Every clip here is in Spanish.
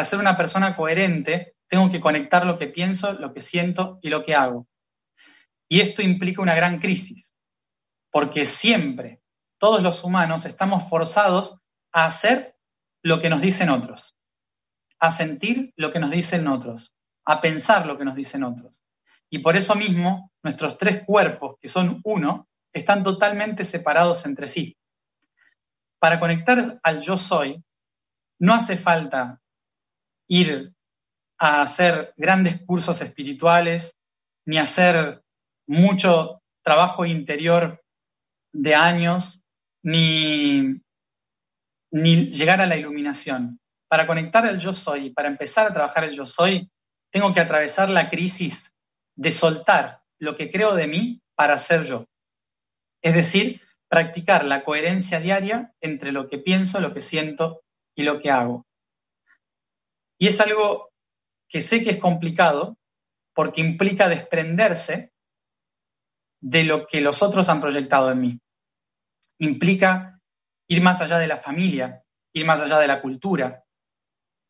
Para ser una persona coherente, tengo que conectar lo que pienso, lo que siento y lo que hago. Y esto implica una gran crisis, porque siempre, todos los humanos estamos forzados a hacer lo que nos dicen otros, a sentir lo que nos dicen otros, a pensar lo que nos dicen otros. Y por eso mismo, nuestros tres cuerpos, que son uno, están totalmente separados entre sí. Para conectar al yo soy, no hace falta ir a hacer grandes cursos espirituales, ni hacer mucho trabajo interior de años, ni, ni llegar a la iluminación. Para conectar el yo soy, para empezar a trabajar el yo soy, tengo que atravesar la crisis de soltar lo que creo de mí para ser yo. Es decir, practicar la coherencia diaria entre lo que pienso, lo que siento y lo que hago. Y es algo que sé que es complicado porque implica desprenderse de lo que los otros han proyectado en mí. Implica ir más allá de la familia, ir más allá de la cultura,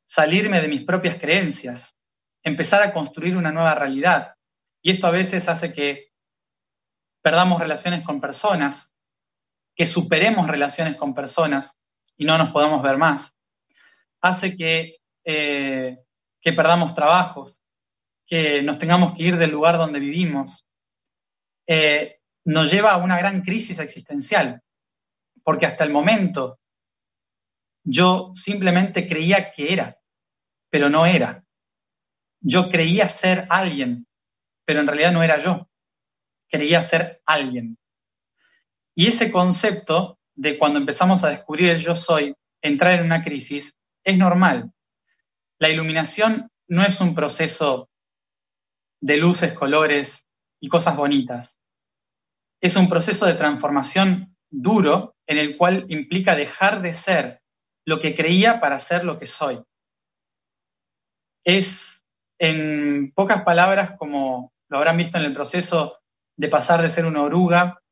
salirme de mis propias creencias, empezar a construir una nueva realidad. Y esto a veces hace que perdamos relaciones con personas, que superemos relaciones con personas y no nos podamos ver más. Hace que eh, que perdamos trabajos, que nos tengamos que ir del lugar donde vivimos, eh, nos lleva a una gran crisis existencial, porque hasta el momento yo simplemente creía que era, pero no era. Yo creía ser alguien, pero en realidad no era yo. Creía ser alguien. Y ese concepto de cuando empezamos a descubrir el yo soy, entrar en una crisis, es normal. La iluminación no es un proceso de luces, colores y cosas bonitas. Es un proceso de transformación duro en el cual implica dejar de ser lo que creía para ser lo que soy. Es, en pocas palabras, como lo habrán visto en el proceso de pasar de ser una oruga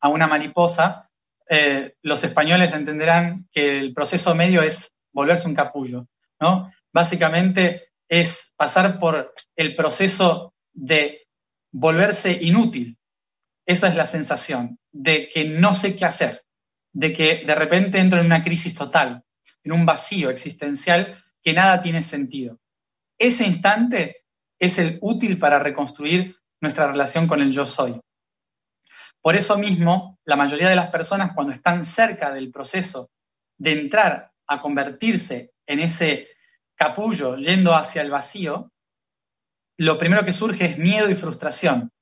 a una mariposa, eh, los españoles entenderán que el proceso medio es volverse un capullo, ¿no? Básicamente es pasar por el proceso de volverse inútil. Esa es la sensación, de que no sé qué hacer, de que de repente entro en una crisis total, en un vacío existencial que nada tiene sentido. Ese instante es el útil para reconstruir nuestra relación con el yo soy. Por eso mismo, la mayoría de las personas cuando están cerca del proceso de entrar a convertirse en ese capullo yendo hacia el vacío, lo primero que surge es miedo y frustración,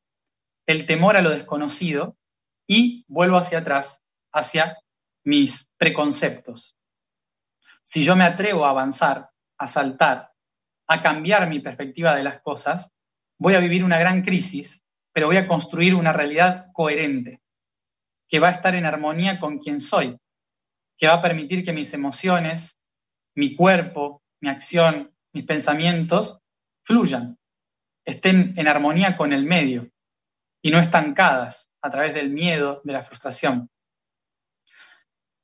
el temor a lo desconocido y vuelvo hacia atrás, hacia mis preconceptos. Si yo me atrevo a avanzar, a saltar, a cambiar mi perspectiva de las cosas, voy a vivir una gran crisis, pero voy a construir una realidad coherente, que va a estar en armonía con quien soy, que va a permitir que mis emociones, mi cuerpo, mi acción, mis pensamientos fluyan, estén en armonía con el medio y no estancadas a través del miedo, de la frustración.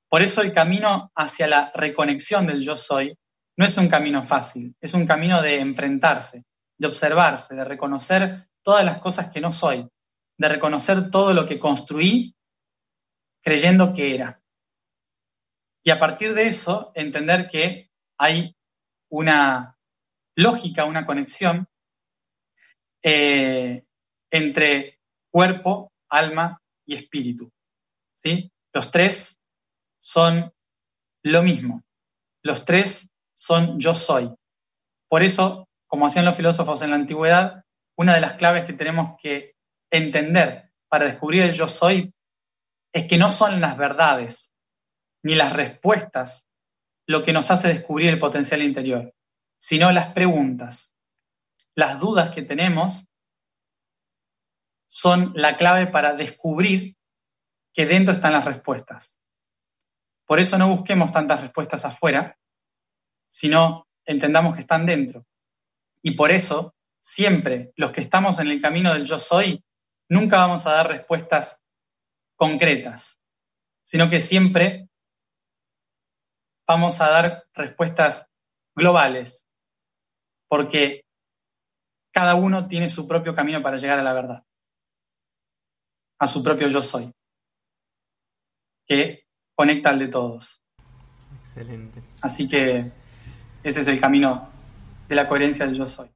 Por eso el camino hacia la reconexión del yo soy no es un camino fácil, es un camino de enfrentarse, de observarse, de reconocer todas las cosas que no soy, de reconocer todo lo que construí creyendo que era. Y a partir de eso, entender que hay una lógica, una conexión eh, entre cuerpo, alma y espíritu. ¿sí? Los tres son lo mismo. Los tres son yo soy. Por eso, como hacían los filósofos en la antigüedad, una de las claves que tenemos que entender para descubrir el yo soy es que no son las verdades ni las respuestas lo que nos hace descubrir el potencial interior, sino las preguntas. Las dudas que tenemos son la clave para descubrir que dentro están las respuestas. Por eso no busquemos tantas respuestas afuera, sino entendamos que están dentro. Y por eso, siempre los que estamos en el camino del yo soy, nunca vamos a dar respuestas concretas, sino que siempre vamos a dar respuestas globales, porque cada uno tiene su propio camino para llegar a la verdad, a su propio yo soy, que conecta al de todos. Excelente. Así que ese es el camino de la coherencia del yo soy.